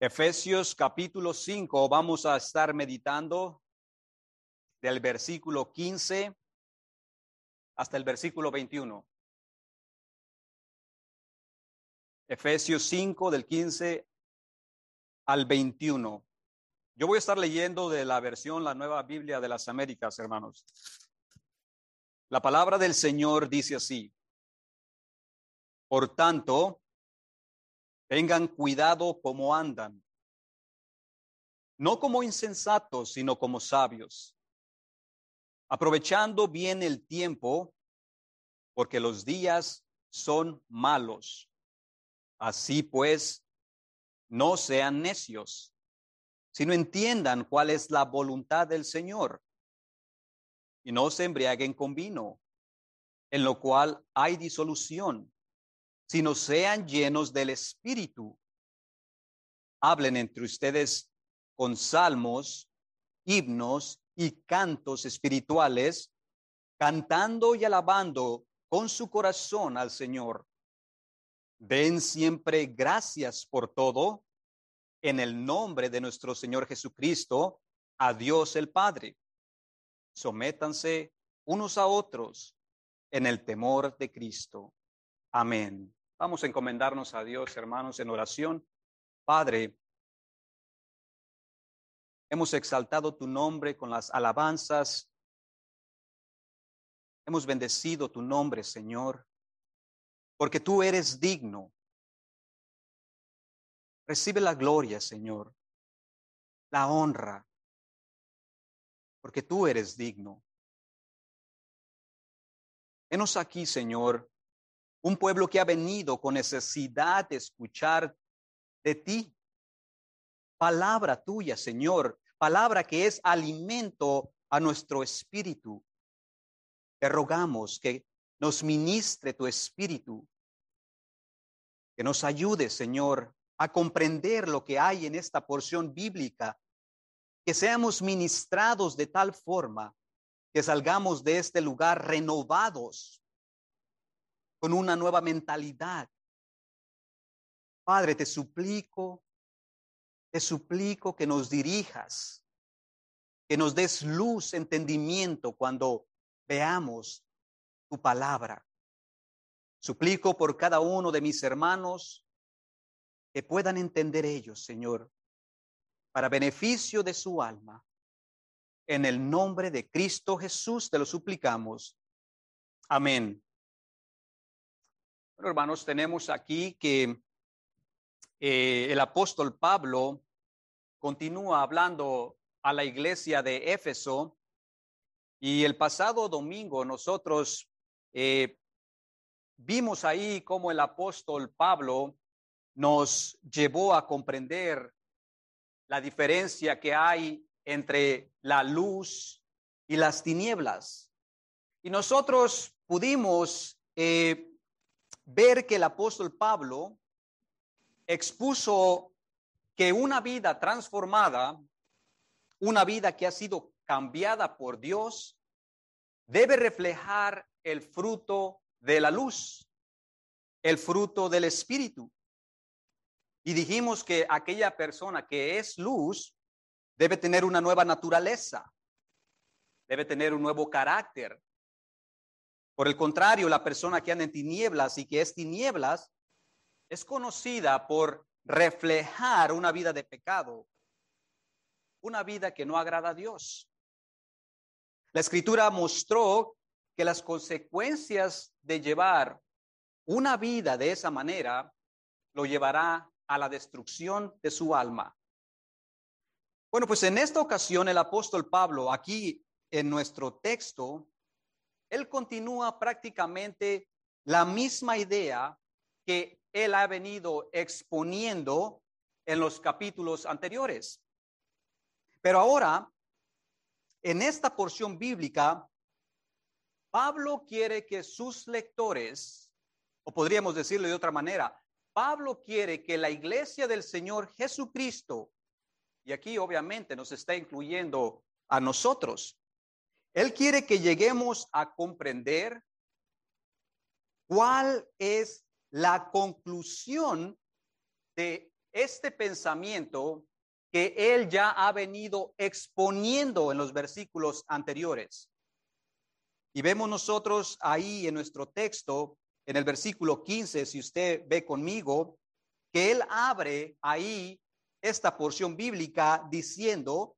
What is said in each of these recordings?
Efesios capítulo 5, vamos a estar meditando del versículo 15 hasta el versículo 21. Efesios 5 del 15 al 21. Yo voy a estar leyendo de la versión La Nueva Biblia de las Américas, hermanos. La palabra del Señor dice así. Por tanto, Tengan cuidado como andan, no como insensatos, sino como sabios, aprovechando bien el tiempo, porque los días son malos. Así pues, no sean necios, sino entiendan cuál es la voluntad del Señor. Y no se embriaguen con vino, en lo cual hay disolución sino sean llenos del Espíritu. Hablen entre ustedes con salmos, himnos y cantos espirituales, cantando y alabando con su corazón al Señor. Den siempre gracias por todo en el nombre de nuestro Señor Jesucristo, a Dios el Padre. Sométanse unos a otros en el temor de Cristo. Amén. Vamos a encomendarnos a Dios, hermanos, en oración. Padre, hemos exaltado tu nombre con las alabanzas. Hemos bendecido tu nombre, Señor, porque tú eres digno. Recibe la gloria, Señor, la honra, porque tú eres digno. Henos aquí, Señor, un pueblo que ha venido con necesidad de escuchar de ti. Palabra tuya, Señor, palabra que es alimento a nuestro espíritu. Te rogamos que nos ministre tu espíritu, que nos ayude, Señor, a comprender lo que hay en esta porción bíblica, que seamos ministrados de tal forma que salgamos de este lugar renovados con una nueva mentalidad. Padre, te suplico, te suplico que nos dirijas, que nos des luz, entendimiento cuando veamos tu palabra. Suplico por cada uno de mis hermanos que puedan entender ellos, Señor, para beneficio de su alma. En el nombre de Cristo Jesús te lo suplicamos. Amén. Bueno, hermanos, tenemos aquí que eh, el apóstol Pablo continúa hablando a la iglesia de Éfeso y el pasado domingo nosotros eh, vimos ahí cómo el apóstol Pablo nos llevó a comprender la diferencia que hay entre la luz y las tinieblas. Y nosotros pudimos eh, ver que el apóstol Pablo expuso que una vida transformada, una vida que ha sido cambiada por Dios, debe reflejar el fruto de la luz, el fruto del Espíritu. Y dijimos que aquella persona que es luz debe tener una nueva naturaleza, debe tener un nuevo carácter, por el contrario, la persona que anda en tinieblas y que es tinieblas es conocida por reflejar una vida de pecado, una vida que no agrada a Dios. La escritura mostró que las consecuencias de llevar una vida de esa manera lo llevará a la destrucción de su alma. Bueno, pues en esta ocasión el apóstol Pablo, aquí en nuestro texto, él continúa prácticamente la misma idea que él ha venido exponiendo en los capítulos anteriores. Pero ahora, en esta porción bíblica, Pablo quiere que sus lectores, o podríamos decirlo de otra manera, Pablo quiere que la iglesia del Señor Jesucristo, y aquí obviamente nos está incluyendo a nosotros, él quiere que lleguemos a comprender cuál es la conclusión de este pensamiento que él ya ha venido exponiendo en los versículos anteriores. Y vemos nosotros ahí en nuestro texto, en el versículo 15, si usted ve conmigo, que él abre ahí esta porción bíblica diciendo,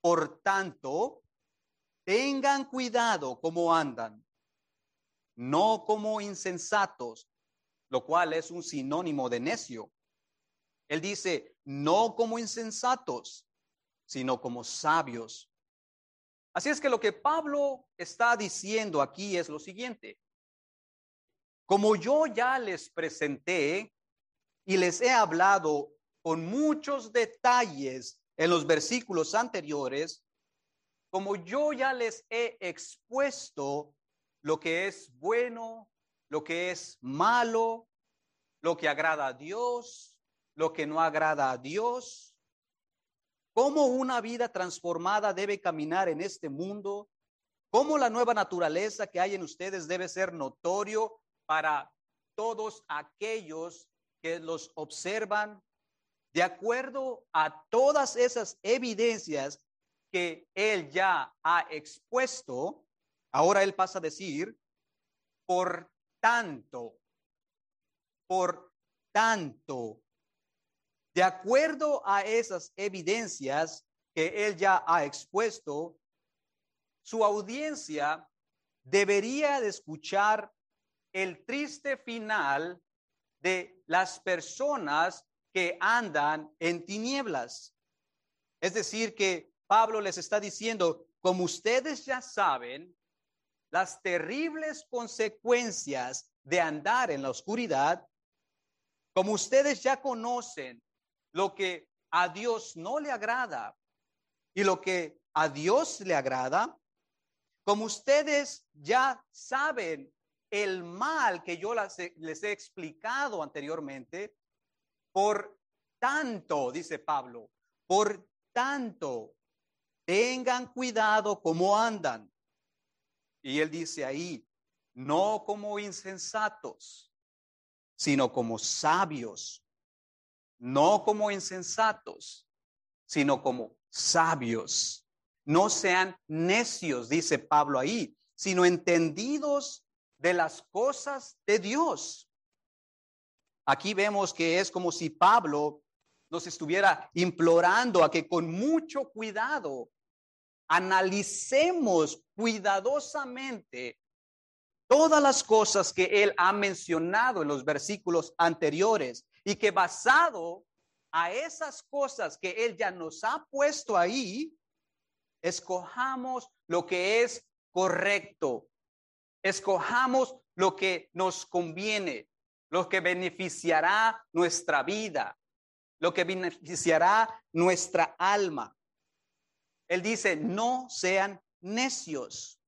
por tanto, tengan cuidado como andan, no como insensatos, lo cual es un sinónimo de necio. Él dice, no como insensatos, sino como sabios. Así es que lo que Pablo está diciendo aquí es lo siguiente. Como yo ya les presenté y les he hablado con muchos detalles en los versículos anteriores, como yo ya les he expuesto lo que es bueno, lo que es malo, lo que agrada a Dios, lo que no agrada a Dios, cómo una vida transformada debe caminar en este mundo, cómo la nueva naturaleza que hay en ustedes debe ser notorio para todos aquellos que los observan, de acuerdo a todas esas evidencias que él ya ha expuesto, ahora él pasa a decir, por tanto, por tanto, de acuerdo a esas evidencias que él ya ha expuesto, su audiencia debería de escuchar el triste final de las personas que andan en tinieblas. Es decir, que Pablo les está diciendo, como ustedes ya saben, las terribles consecuencias de andar en la oscuridad, como ustedes ya conocen lo que a Dios no le agrada y lo que a Dios le agrada, como ustedes ya saben el mal que yo les he explicado anteriormente, por tanto, dice Pablo, por tanto, tengan cuidado como andan. Y él dice ahí, no como insensatos, sino como sabios, no como insensatos, sino como sabios. No sean necios, dice Pablo ahí, sino entendidos de las cosas de Dios. Aquí vemos que es como si Pablo nos estuviera implorando a que con mucho cuidado analicemos cuidadosamente todas las cosas que él ha mencionado en los versículos anteriores y que basado a esas cosas que Él ya nos ha puesto ahí, escojamos lo que es correcto, escojamos lo que nos conviene, lo que beneficiará nuestra vida, lo que beneficiará nuestra alma. Él dice, no sean necios.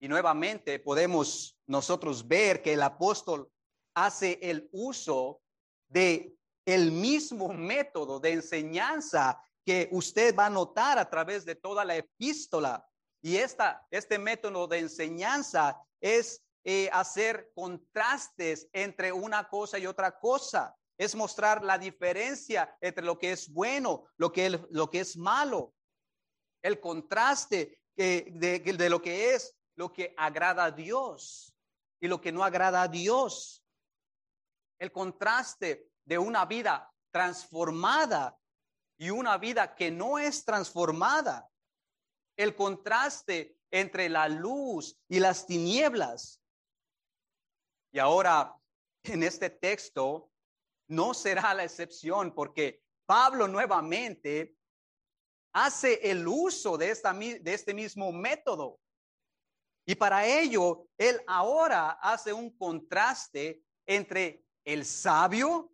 Y nuevamente podemos nosotros ver que el apóstol hace el uso de el mismo método de enseñanza que usted va a notar a través de toda la epístola. Y esta, este método de enseñanza es eh, hacer contrastes entre una cosa y otra cosa. Es mostrar la diferencia entre lo que es bueno, lo que, lo que es malo. El contraste de, lo que es lo que agrada a Dios y lo que no agrada a Dios el contraste de una vida transformada y una vida que no es transformada. El contraste entre la luz y las tinieblas. Y ahora, en este texto, no será la excepción porque Pablo nuevamente hace el uso de, esta, de este mismo método. Y para ello, él ahora hace un contraste entre el sabio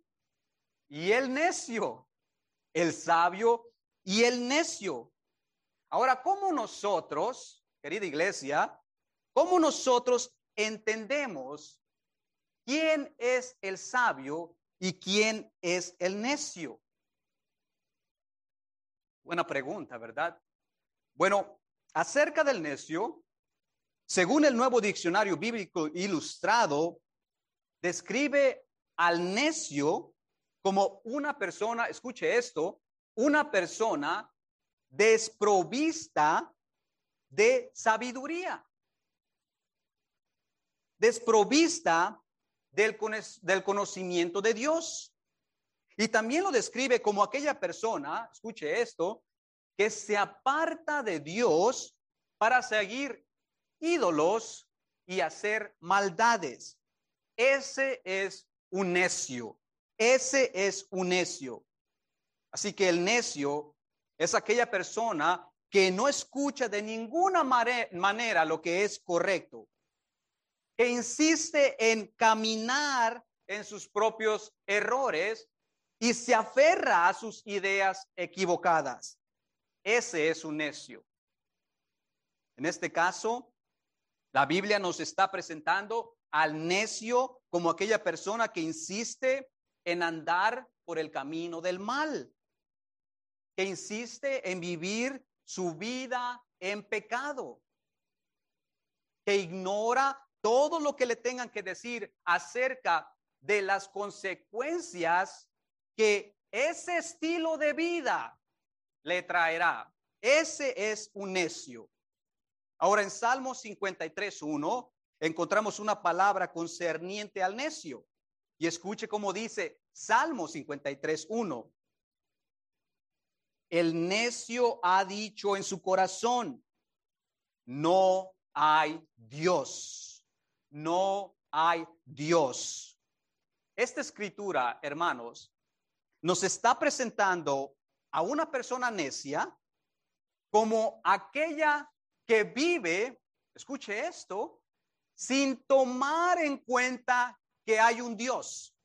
y el necio. El sabio y el necio. Ahora, ¿cómo nosotros, querida iglesia, cómo nosotros entendemos quién es el sabio y quién es el necio? Buena pregunta, ¿verdad? Bueno, acerca del necio, según el nuevo diccionario bíblico ilustrado, describe al necio como una persona, escuche esto, una persona desprovista de sabiduría, desprovista del, del conocimiento de Dios. Y también lo describe como aquella persona, escuche esto, que se aparta de Dios para seguir ídolos y hacer maldades. Ese es un necio. Ese es un necio. Así que el necio es aquella persona que no escucha de ninguna manera lo que es correcto, que insiste en caminar en sus propios errores y se aferra a sus ideas equivocadas. Ese es un necio. En este caso, la Biblia nos está presentando al necio como aquella persona que insiste en andar por el camino del mal, que insiste en vivir su vida en pecado, que ignora todo lo que le tengan que decir acerca de las consecuencias que ese estilo de vida le traerá. Ese es un necio. Ahora en Salmo 53.1 encontramos una palabra concerniente al necio. Y escuche cómo dice Salmo 53.1. El necio ha dicho en su corazón, no hay Dios, no hay Dios. Esta escritura, hermanos, nos está presentando a una persona necia como aquella que vive, escuche esto, sin tomar en cuenta que hay un Dios.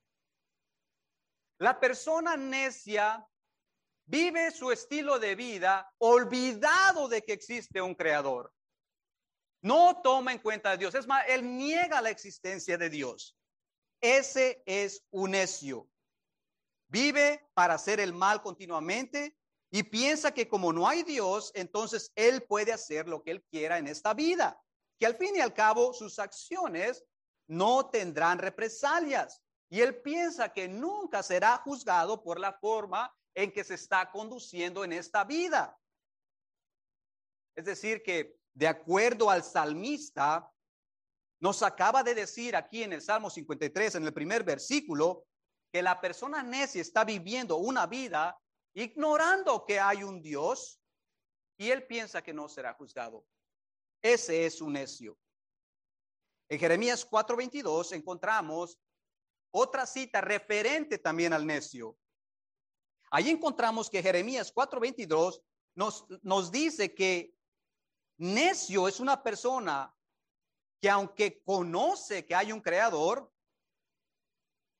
La persona necia vive su estilo de vida olvidado de que existe un creador. No toma en cuenta a Dios. Es más, él niega la existencia de Dios. Ese es un necio. Vive para hacer el mal continuamente y piensa que como no hay Dios, entonces él puede hacer lo que él quiera en esta vida. Que al fin y al cabo sus acciones no tendrán represalias. Y él piensa que nunca será juzgado por la forma en que se está conduciendo en esta vida. Es decir, que de acuerdo al salmista, nos acaba de decir aquí en el Salmo 53, en el primer versículo, que la persona necia está viviendo una vida ignorando que hay un Dios y él piensa que no será juzgado. Ese es un necio. En Jeremías 4:22 encontramos otra cita referente también al necio. Ahí encontramos que Jeremías 4:22 nos, nos dice que necio es una persona que aunque conoce que hay un creador,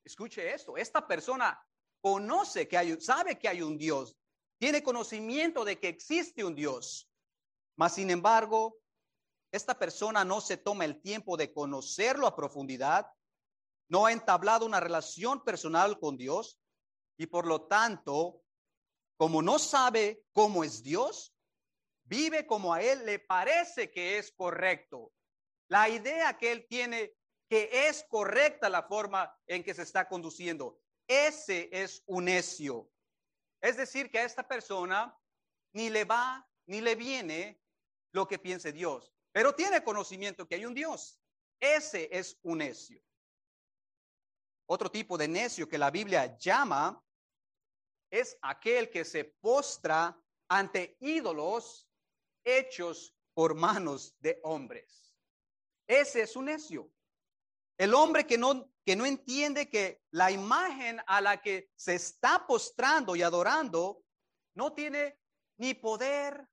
escuche esto, esta persona conoce que hay, sabe que hay un Dios, tiene conocimiento de que existe un Dios, mas sin embargo, esta persona no se toma el tiempo de conocerlo a profundidad, no ha entablado una relación personal con Dios y por lo tanto, como no sabe cómo es Dios, vive como a él le parece que es correcto. La idea que él tiene que es correcta la forma en que se está conduciendo. Ese es un necio. Es decir, que a esta persona ni le va ni le viene lo que piense Dios, pero tiene conocimiento que hay un Dios. Ese es un necio. Otro tipo de necio que la Biblia llama es aquel que se postra ante ídolos hechos por manos de hombres. Ese es un necio. El hombre que no, que no entiende que la imagen a la que se está postrando y adorando no tiene ni poder,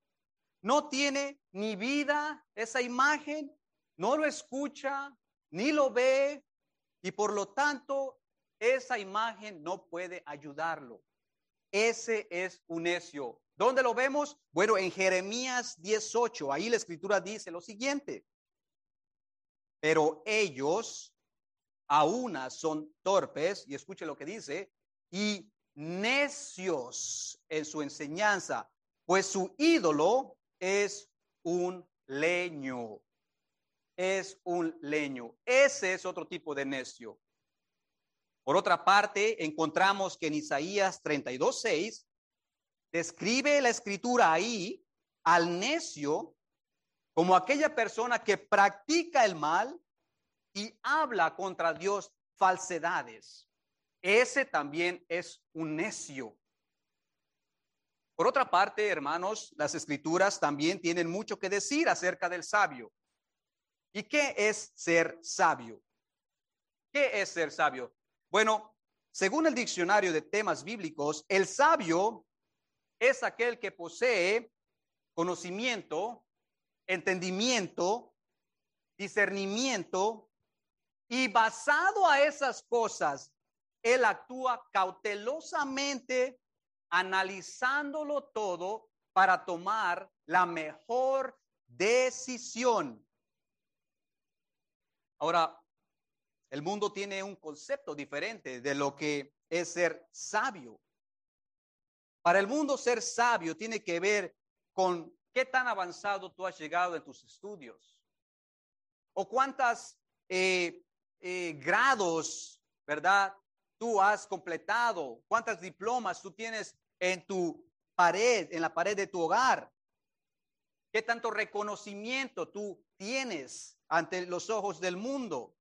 no tiene ni vida esa imagen, no lo escucha, ni lo ve, y por lo tanto esa imagen no puede ayudarlo. Ese es un necio. ¿Dónde lo vemos? Bueno, en Jeremías 18, ahí la escritura dice lo siguiente. Pero ellos aún son torpes, y escuche lo que dice, y necios en su enseñanza, pues su ídolo es un leño. Es un leño. Ese es otro tipo de necio. Por otra parte, encontramos que en Isaías 32:6 describe la escritura ahí al necio como aquella persona que practica el mal y habla contra Dios falsedades. Ese también es un necio. Por otra parte, hermanos, las escrituras también tienen mucho que decir acerca del sabio. ¿Y qué es ser sabio? ¿Qué es ser sabio? Bueno, según el diccionario de temas bíblicos, el sabio es aquel que posee conocimiento, entendimiento, discernimiento, y basado a esas cosas, él actúa cautelosamente analizándolo todo para tomar la mejor decisión. Ahora, el mundo tiene un concepto diferente de lo que es ser sabio. Para el mundo ser sabio tiene que ver con qué tan avanzado tú has llegado en tus estudios o cuántas eh, eh, grados, ¿verdad? Tú has completado, cuántas diplomas tú tienes en tu pared, en la pared de tu hogar. ¿Qué tanto reconocimiento tú tienes ante los ojos del mundo?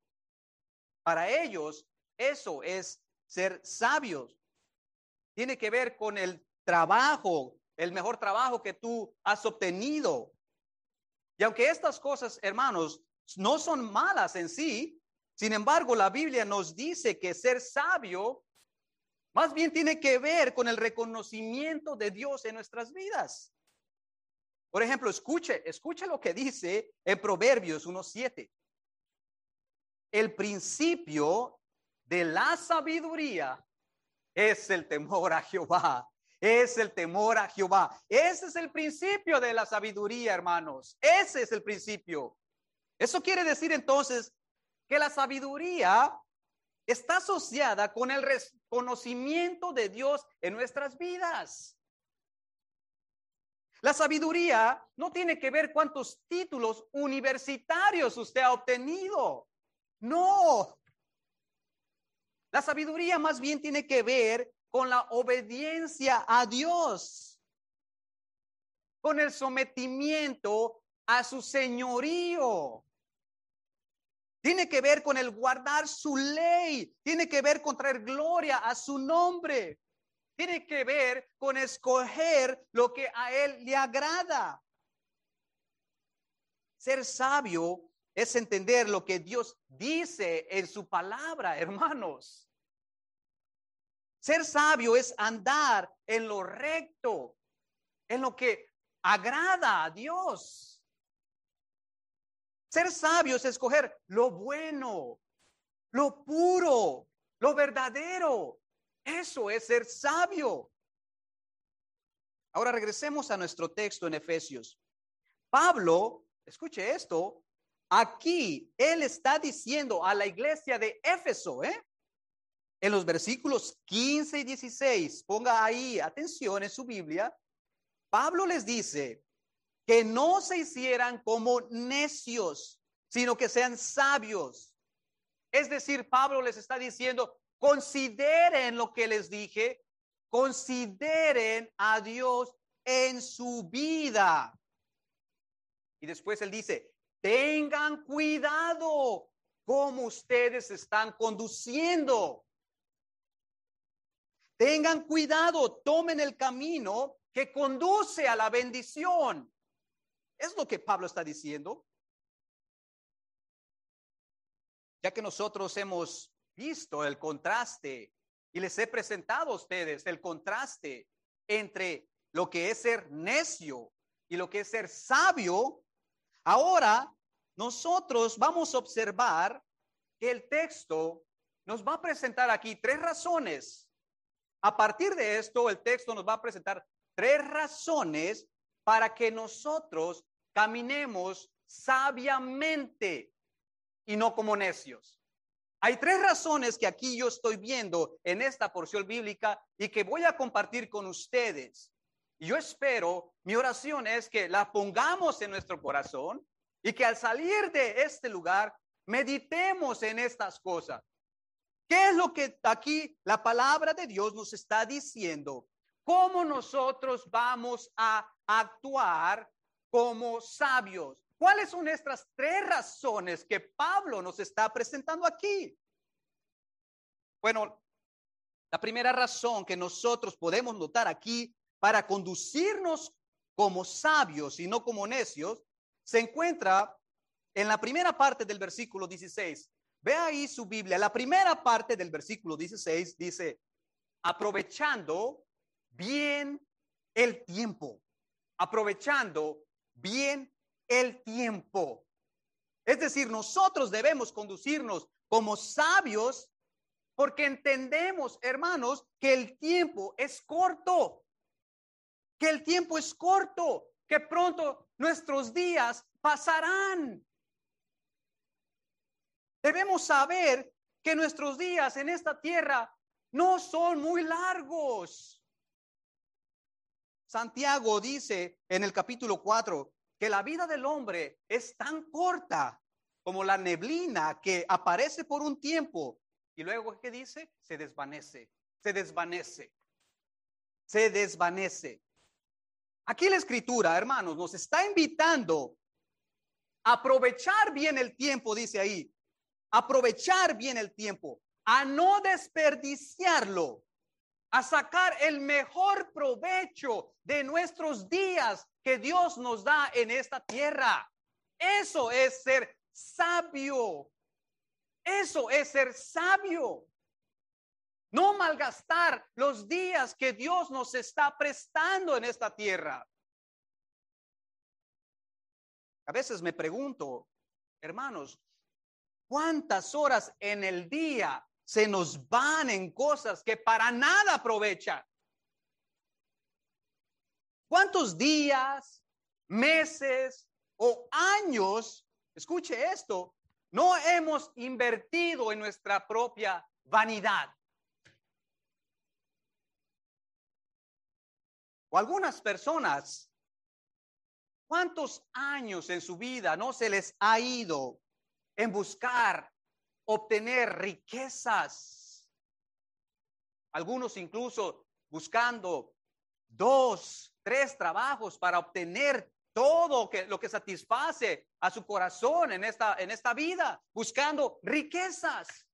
Para ellos, eso es ser sabios. Tiene que ver con el trabajo, el mejor trabajo que tú has obtenido. Y aunque estas cosas, hermanos, no son malas en sí, sin embargo, la Biblia nos dice que ser sabio más bien tiene que ver con el reconocimiento de Dios en nuestras vidas. Por ejemplo, escuche, escuche lo que dice en Proverbios 1.7. El principio de la sabiduría es el temor a Jehová. Es el temor a Jehová. Ese es el principio de la sabiduría, hermanos. Ese es el principio. Eso quiere decir entonces que la sabiduría está asociada con el reconocimiento de Dios en nuestras vidas. La sabiduría no tiene que ver cuántos títulos universitarios usted ha obtenido. No. La sabiduría más bien tiene que ver con la obediencia a Dios, con el sometimiento a su señorío. Tiene que ver con el guardar su ley. Tiene que ver con traer gloria a su nombre. Tiene que ver con escoger lo que a él le agrada. Ser sabio es entender lo que Dios dice en su palabra, hermanos. Ser sabio es andar en lo recto, en lo que agrada a Dios. Ser sabio es escoger lo bueno, lo puro, lo verdadero. Eso es ser sabio. Ahora regresemos a nuestro texto en Efesios. Pablo, escuche esto, aquí él está diciendo a la iglesia de Éfeso, ¿eh? En los versículos 15 y 16, ponga ahí atención en su Biblia, Pablo les dice, que no se hicieran como necios, sino que sean sabios. Es decir, Pablo les está diciendo, consideren lo que les dije, consideren a Dios en su vida. Y después él dice, tengan cuidado cómo ustedes están conduciendo. Tengan cuidado, tomen el camino que conduce a la bendición. Es lo que Pablo está diciendo. Ya que nosotros hemos visto el contraste y les he presentado a ustedes el contraste entre lo que es ser necio y lo que es ser sabio, ahora nosotros vamos a observar que el texto nos va a presentar aquí tres razones. A partir de esto, el texto nos va a presentar tres razones para que nosotros caminemos sabiamente y no como necios. Hay tres razones que aquí yo estoy viendo en esta porción bíblica y que voy a compartir con ustedes. Yo espero, mi oración es que la pongamos en nuestro corazón y que al salir de este lugar meditemos en estas cosas. ¿Qué es lo que aquí la palabra de Dios nos está diciendo? ¿Cómo nosotros vamos a actuar como sabios? ¿Cuáles son estas tres razones que Pablo nos está presentando aquí? Bueno, la primera razón que nosotros podemos notar aquí para conducirnos como sabios y no como necios se encuentra en la primera parte del versículo 16. Ve ahí su Biblia. La primera parte del versículo 16 dice, aprovechando bien el tiempo, aprovechando bien el tiempo. Es decir, nosotros debemos conducirnos como sabios porque entendemos, hermanos, que el tiempo es corto, que el tiempo es corto, que pronto nuestros días pasarán. Debemos saber que nuestros días en esta tierra no son muy largos. Santiago dice en el capítulo 4 que la vida del hombre es tan corta como la neblina que aparece por un tiempo y luego, ¿qué dice? Se desvanece, se desvanece, se desvanece. Aquí la escritura, hermanos, nos está invitando a aprovechar bien el tiempo, dice ahí, aprovechar bien el tiempo, a no desperdiciarlo, a sacar el mejor provecho de nuestros días que Dios nos da en esta tierra. Eso es ser sabio. Eso es ser sabio. No malgastar los días que Dios nos está prestando en esta tierra. A veces me pregunto, hermanos, ¿cuántas horas en el día se nos van en cosas que para nada aprovechan. ¿Cuántos días, meses o años, escuche esto, no hemos invertido en nuestra propia vanidad? O algunas personas, ¿cuántos años en su vida no se les ha ido en buscar obtener riquezas. Algunos incluso buscando dos, tres trabajos para obtener todo que, lo que satisface a su corazón en esta, en esta vida, buscando riquezas.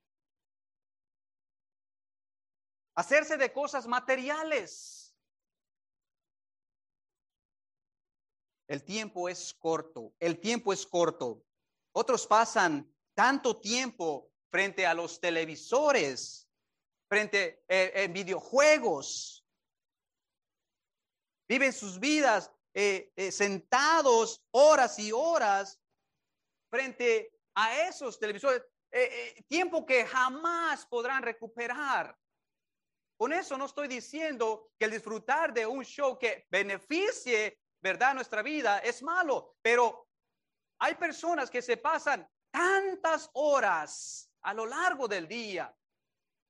Hacerse de cosas materiales. El tiempo es corto, el tiempo es corto. Otros pasan tanto tiempo frente a los televisores, frente a eh, videojuegos. Viven sus vidas eh, eh, sentados horas y horas frente a esos televisores, tiempo que jamás podrán recuperar. Con eso no estoy diciendo que el disfrutar de un show que beneficie, ¿verdad?, nuestra vida es malo, pero hay personas que se pasan tantas horas a lo largo del día.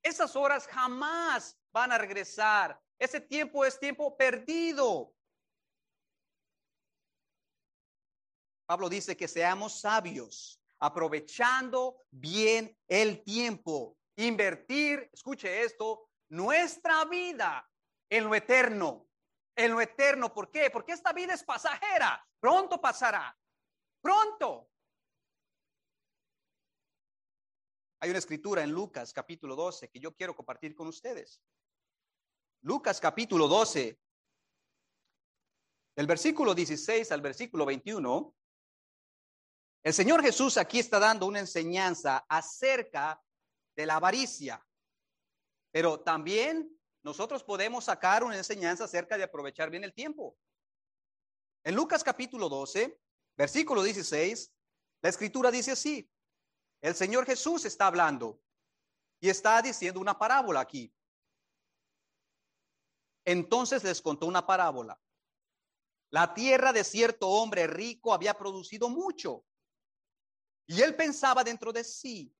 Esas horas jamás van a regresar. Ese tiempo es tiempo perdido. Pablo dice que seamos sabios, aprovechando bien el tiempo, invertir, escuche esto, nuestra vida en lo eterno, en lo eterno. ¿Por qué? Porque esta vida es pasajera, pronto pasará, pronto. Hay una escritura en Lucas capítulo 12 que yo quiero compartir con ustedes. Lucas capítulo 12, del versículo 16 al versículo 21, el Señor Jesús aquí está dando una enseñanza acerca de la avaricia, pero también nosotros podemos sacar una enseñanza acerca de aprovechar bien el tiempo. En Lucas capítulo 12, versículo 16, la escritura dice así, el Señor Jesús está hablando y está diciendo una parábola aquí. Entonces les contó una parábola. La tierra de cierto hombre rico había producido mucho. Y él pensaba dentro de sí,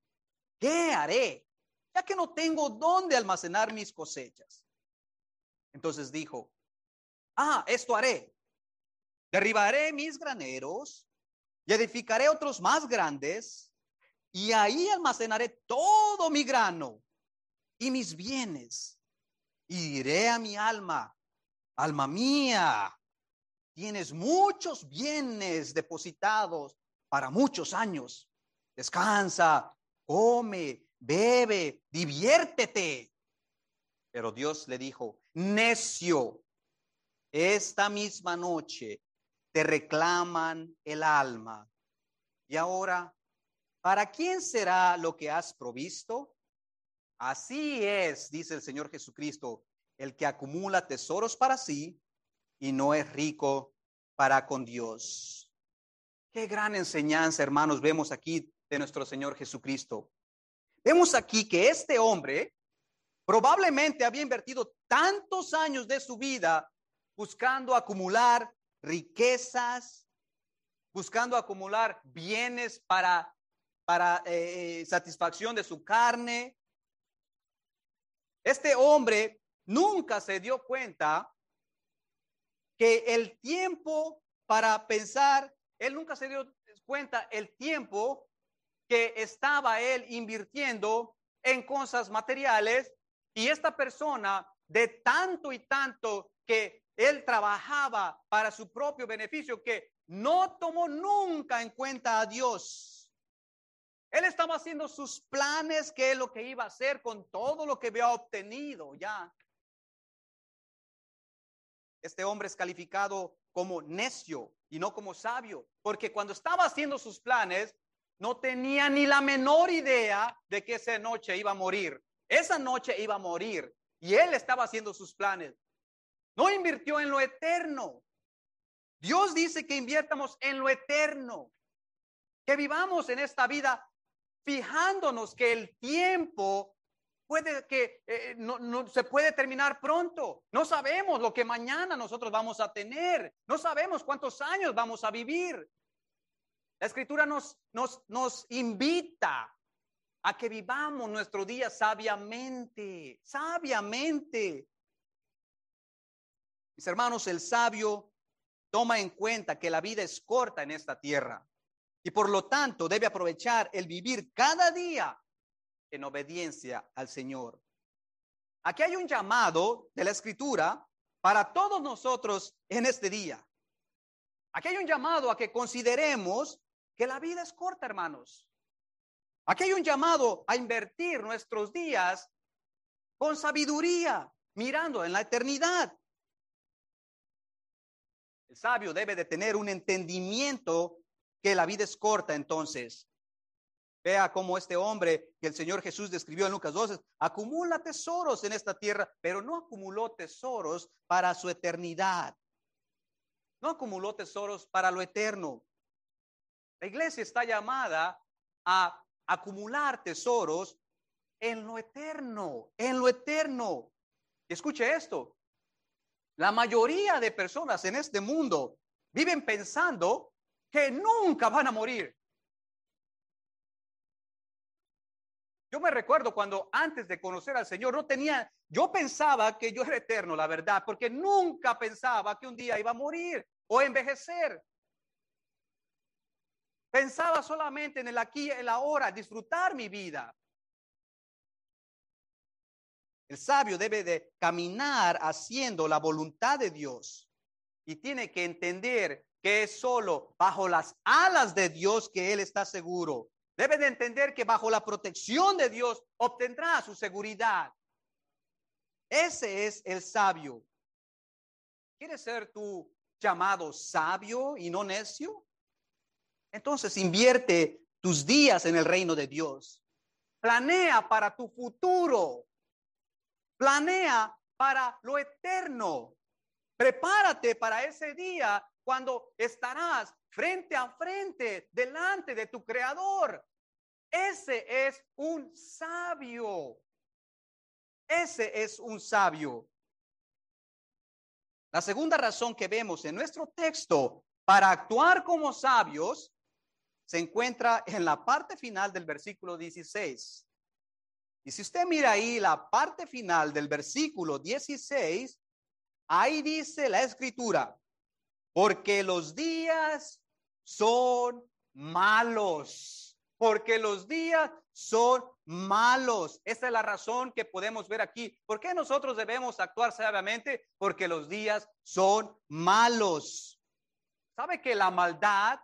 ¿qué haré? Ya que no tengo dónde almacenar mis cosechas. Entonces dijo, ah, esto haré. Derribaré mis graneros y edificaré otros más grandes y ahí almacenaré todo mi grano y mis bienes. Y diré a mi alma, alma mía, tienes muchos bienes depositados para muchos años. Descansa, come, bebe, diviértete. Pero Dios le dijo, necio, esta misma noche te reclaman el alma. Y ahora, ¿para quién será lo que has provisto? Así es, dice el Señor Jesucristo, el que acumula tesoros para sí y no es rico para con Dios. Qué gran enseñanza, hermanos, vemos aquí de nuestro Señor Jesucristo. Vemos aquí que este hombre probablemente había invertido tantos años de su vida buscando acumular riquezas, buscando acumular bienes para, para eh, satisfacción de su carne. Este hombre nunca se dio cuenta que el tiempo para pensar, él nunca se dio cuenta el tiempo que estaba él invirtiendo en cosas materiales y esta persona de tanto y tanto que él trabajaba para su propio beneficio que no tomó nunca en cuenta a Dios. Él estaba haciendo sus planes, qué es lo que iba a hacer con todo lo que había obtenido ya. Este hombre es calificado como necio y no como sabio, porque cuando estaba haciendo sus planes, no tenía ni la menor idea de que esa noche iba a morir. Esa noche iba a morir y él estaba haciendo sus planes. No invirtió en lo eterno. Dios dice que inviertamos en lo eterno, que vivamos en esta vida fijándonos que el tiempo puede que eh, no, no, se puede terminar pronto. No sabemos lo que mañana nosotros vamos a tener. No sabemos cuántos años vamos a vivir. La escritura nos, nos, nos invita a que vivamos nuestro día sabiamente, sabiamente. Mis hermanos, el sabio toma en cuenta que la vida es corta en esta tierra y por lo tanto debe aprovechar el vivir cada día en obediencia al Señor. Aquí hay un llamado de la escritura para todos nosotros en este día. Aquí hay un llamado a que consideremos que la vida es corta, hermanos. Aquí hay un llamado a invertir nuestros días con sabiduría, mirando en la eternidad. El sabio debe de tener un entendimiento que la vida es corta entonces. Vea cómo este hombre que el Señor Jesús describió en Lucas 12 acumula tesoros en esta tierra, pero no acumuló tesoros para su eternidad. No acumuló tesoros para lo eterno. La iglesia está llamada a acumular tesoros en lo eterno, en lo eterno. Escuche esto. La mayoría de personas en este mundo viven pensando que nunca van a morir. Yo me recuerdo cuando antes de conocer al Señor no tenía, yo pensaba que yo era eterno, la verdad, porque nunca pensaba que un día iba a morir o envejecer. Pensaba solamente en el aquí y el ahora, disfrutar mi vida. El sabio debe de caminar haciendo la voluntad de Dios y tiene que entender que es solo bajo las alas de Dios que él está seguro. Debe de entender que bajo la protección de Dios obtendrá su seguridad. Ese es el sabio. ¿Quieres ser tú llamado sabio y no necio? Entonces invierte tus días en el reino de Dios. Planea para tu futuro. Planea para lo eterno. Prepárate para ese día cuando estarás frente a frente delante de tu creador. Ese es un sabio. Ese es un sabio. La segunda razón que vemos en nuestro texto para actuar como sabios se encuentra en la parte final del versículo 16. Y si usted mira ahí la parte final del versículo 16, ahí dice la escritura, porque los días son malos, porque los días son malos. Esta es la razón que podemos ver aquí. ¿Por qué nosotros debemos actuar sabiamente? Porque los días son malos. ¿Sabe que la maldad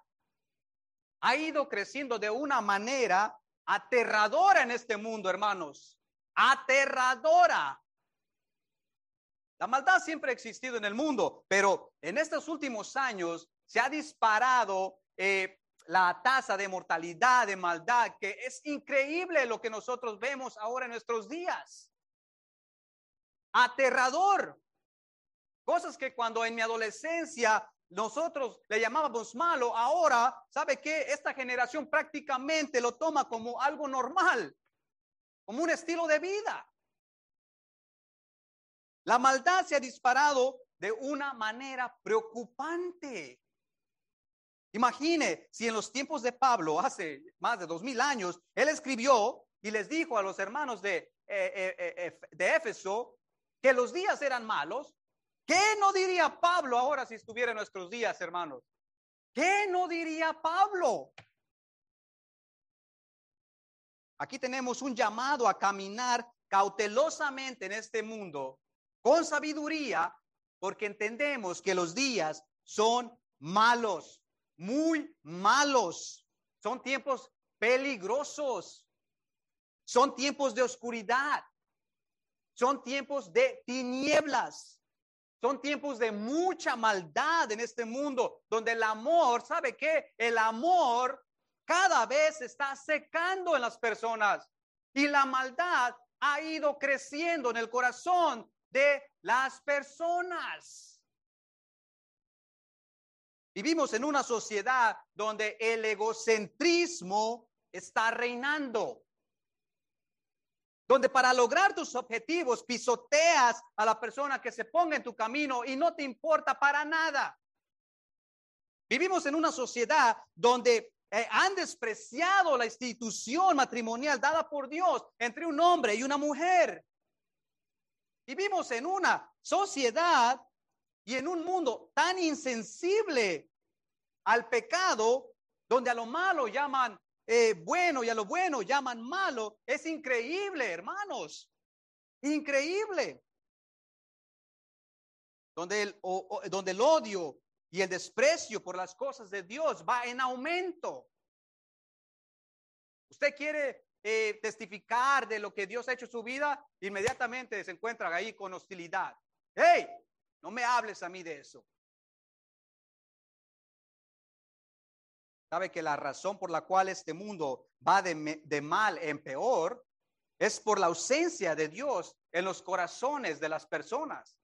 ha ido creciendo de una manera aterradora en este mundo, hermanos? Aterradora. La maldad siempre ha existido en el mundo, pero en estos últimos años se ha disparado eh, la tasa de mortalidad, de maldad, que es increíble lo que nosotros vemos ahora en nuestros días. Aterrador. Cosas que cuando en mi adolescencia nosotros le llamábamos malo, ahora, ¿sabe qué? Esta generación prácticamente lo toma como algo normal, como un estilo de vida. La maldad se ha disparado de una manera preocupante. Imagine si en los tiempos de Pablo, hace más de dos mil años, él escribió y les dijo a los hermanos de, eh, eh, eh, de Éfeso que los días eran malos. ¿Qué no diría Pablo ahora si estuviera en nuestros días, hermanos? ¿Qué no diría Pablo? Aquí tenemos un llamado a caminar cautelosamente en este mundo con sabiduría, porque entendemos que los días son malos muy malos. Son tiempos peligrosos. Son tiempos de oscuridad. Son tiempos de tinieblas. Son tiempos de mucha maldad en este mundo, donde el amor, ¿sabe qué? El amor cada vez está secando en las personas y la maldad ha ido creciendo en el corazón de las personas. Vivimos en una sociedad donde el egocentrismo está reinando. Donde para lograr tus objetivos pisoteas a la persona que se ponga en tu camino y no te importa para nada. Vivimos en una sociedad donde eh, han despreciado la institución matrimonial dada por Dios entre un hombre y una mujer. Vivimos en una sociedad y en un mundo tan insensible al pecado, donde a lo malo llaman eh, bueno y a lo bueno llaman malo, es increíble, hermanos. Increíble. Donde el, donde el odio y el desprecio por las cosas de Dios va en aumento. Usted quiere eh, testificar de lo que Dios ha hecho en su vida, inmediatamente se encuentra ahí con hostilidad. ¡Hey! No me hables a mí de eso. Sabe que la razón por la cual este mundo va de, mal en peor es por la ausencia de Dios en los corazones de las personas.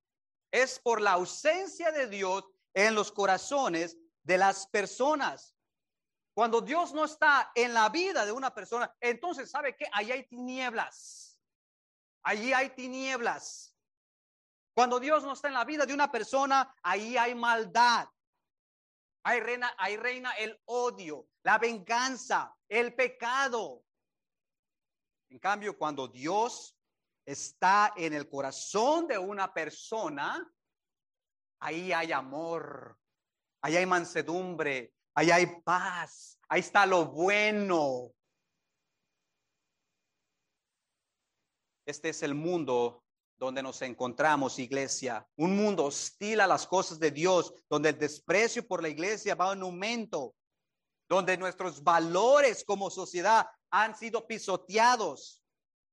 Es por la ausencia de Dios en los corazones de las personas. Cuando Dios no está en la vida de una persona, entonces sabe que ahí hay tinieblas. Allí hay tinieblas. Cuando Dios no está en la vida de una persona, ahí hay maldad. Ahí reina, ahí reina el odio, la venganza, el pecado. En cambio, cuando Dios está en el corazón de una persona, ahí hay amor, ahí hay mansedumbre, ahí hay paz, ahí está lo bueno. Este es el mundo donde nos encontramos, iglesia. Un mundo hostil a las cosas de Dios, donde el desprecio por la iglesia va en aumento, donde nuestros valores como sociedad han sido pisoteados,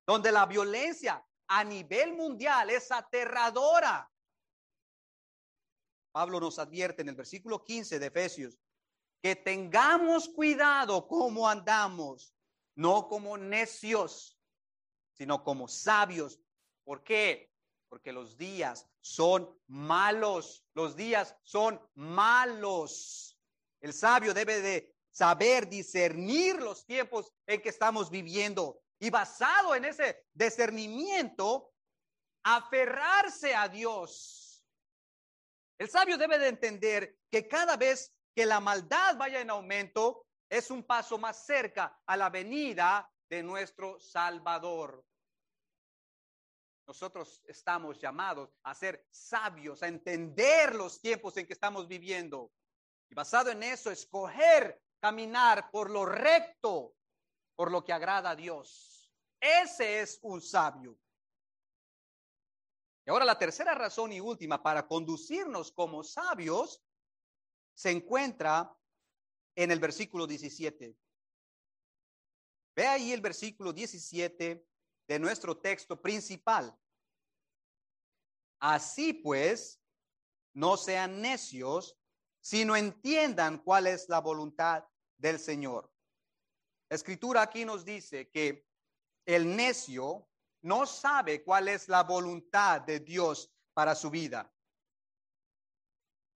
donde la violencia a nivel mundial es aterradora. Pablo nos advierte en el versículo 15 de Efesios que tengamos cuidado cómo andamos, no como necios, sino como sabios, ¿Por qué? Porque los días son malos. Los días son malos. El sabio debe de saber discernir los tiempos en que estamos viviendo y basado en ese discernimiento, aferrarse a Dios. El sabio debe de entender que cada vez que la maldad vaya en aumento, es un paso más cerca a la venida de nuestro Salvador. Nosotros estamos llamados a ser sabios, a entender los tiempos en que estamos viviendo. Y basado en eso, escoger caminar por lo recto, por lo que agrada a Dios. Ese es un sabio. Y ahora la tercera razón y última para conducirnos como sabios se encuentra en el versículo 17. Ve ahí el versículo 17 de nuestro texto principal. Así pues, no sean necios, sino entiendan cuál es la voluntad del Señor. La escritura aquí nos dice que el necio no sabe cuál es la voluntad de Dios para su vida.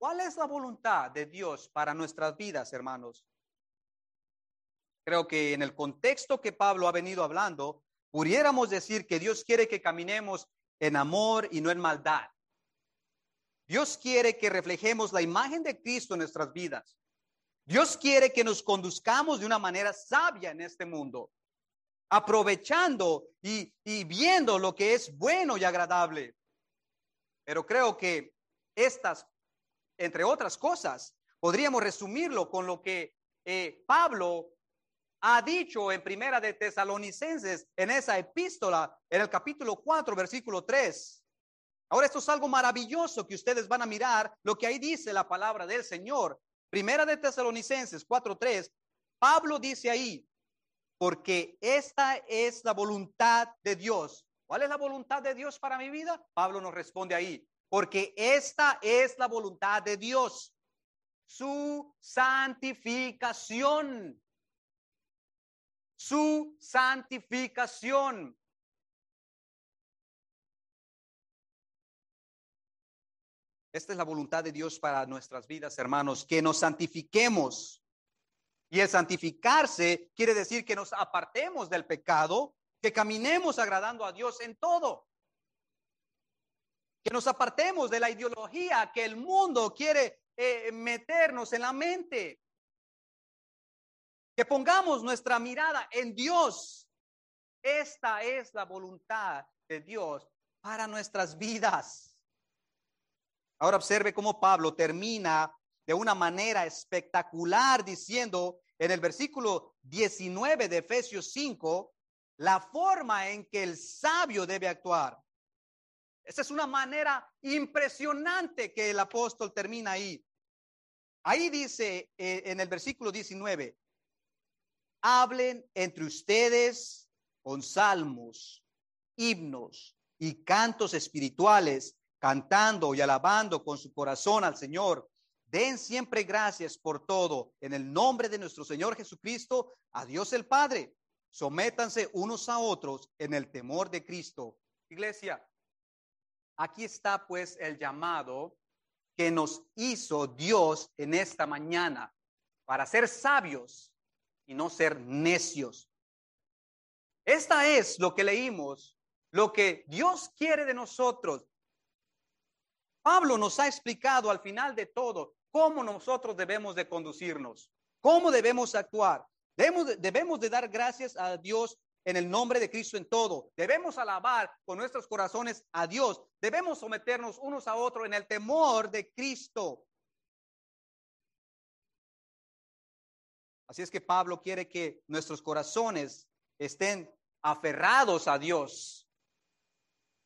¿Cuál es la voluntad de Dios para nuestras vidas, hermanos? Creo que en el contexto que Pablo ha venido hablando, pudiéramos decir que Dios quiere que caminemos en amor y no en maldad. Dios quiere que reflejemos la imagen de Cristo en nuestras vidas. Dios quiere que nos conduzcamos de una manera sabia en este mundo, aprovechando y, viendo lo que es bueno y agradable. Pero creo que estas, entre otras cosas, podríamos resumirlo con lo que eh, Pablo ha dicho en Primera de Tesalonicenses, en esa epístola, en el capítulo 4, versículo 3. Ahora esto es algo maravilloso que ustedes van a mirar lo que ahí dice la palabra del Señor. Primera de Tesalonicenses 4:3, Pablo dice ahí, porque esta es la voluntad de Dios. ¿Cuál es la voluntad de Dios para mi vida? Pablo nos responde ahí, porque esta es la voluntad de Dios, su santificación. Su santificación. Esta es la voluntad de Dios para nuestras vidas, hermanos, que nos santifiquemos. Y el santificarse quiere decir que nos apartemos del pecado, que caminemos agradando a Dios en todo. Que nos apartemos de la ideología que el mundo quiere eh, meternos en la mente. Que pongamos nuestra mirada en Dios. Esta es la voluntad de Dios para nuestras vidas. Ahora observe cómo Pablo termina de una manera espectacular diciendo en el versículo 19 de Efesios 5 la forma en que el sabio debe actuar. Esa es una manera impresionante que el apóstol termina ahí. Ahí dice eh, en el versículo 19, hablen entre ustedes con salmos, himnos y cantos espirituales cantando y alabando con su corazón al Señor. Den siempre gracias por todo en el nombre de nuestro Señor Jesucristo, a Dios el Padre. Sométanse unos a otros en el temor de Cristo. Iglesia, aquí está pues el llamado que nos hizo Dios en esta mañana para ser sabios y no ser necios. Esta es lo que leímos, lo que Dios quiere de nosotros. Pablo nos ha explicado al final de todo cómo nosotros debemos de conducirnos, cómo debemos actuar. Debemos de, debemos de dar gracias a Dios en el nombre de Cristo en todo. Debemos alabar con nuestros corazones a Dios. Debemos someternos unos a otros en el temor de Cristo. Así es que Pablo quiere que nuestros corazones estén aferrados a Dios,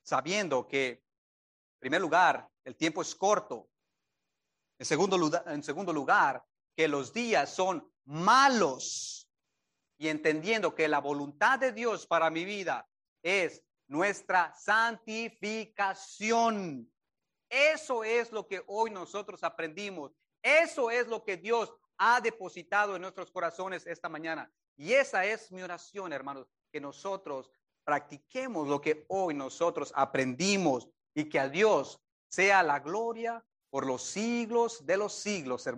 sabiendo que, en primer lugar, el tiempo es corto. En segundo, lugar, en segundo lugar, que los días son malos y entendiendo que la voluntad de Dios para mi vida es nuestra santificación. Eso es lo que hoy nosotros aprendimos. Eso es lo que Dios ha depositado en nuestros corazones esta mañana. Y esa es mi oración, hermanos, que nosotros practiquemos lo que hoy nosotros aprendimos y que a Dios sea la gloria por los siglos de los siglos, hermanos.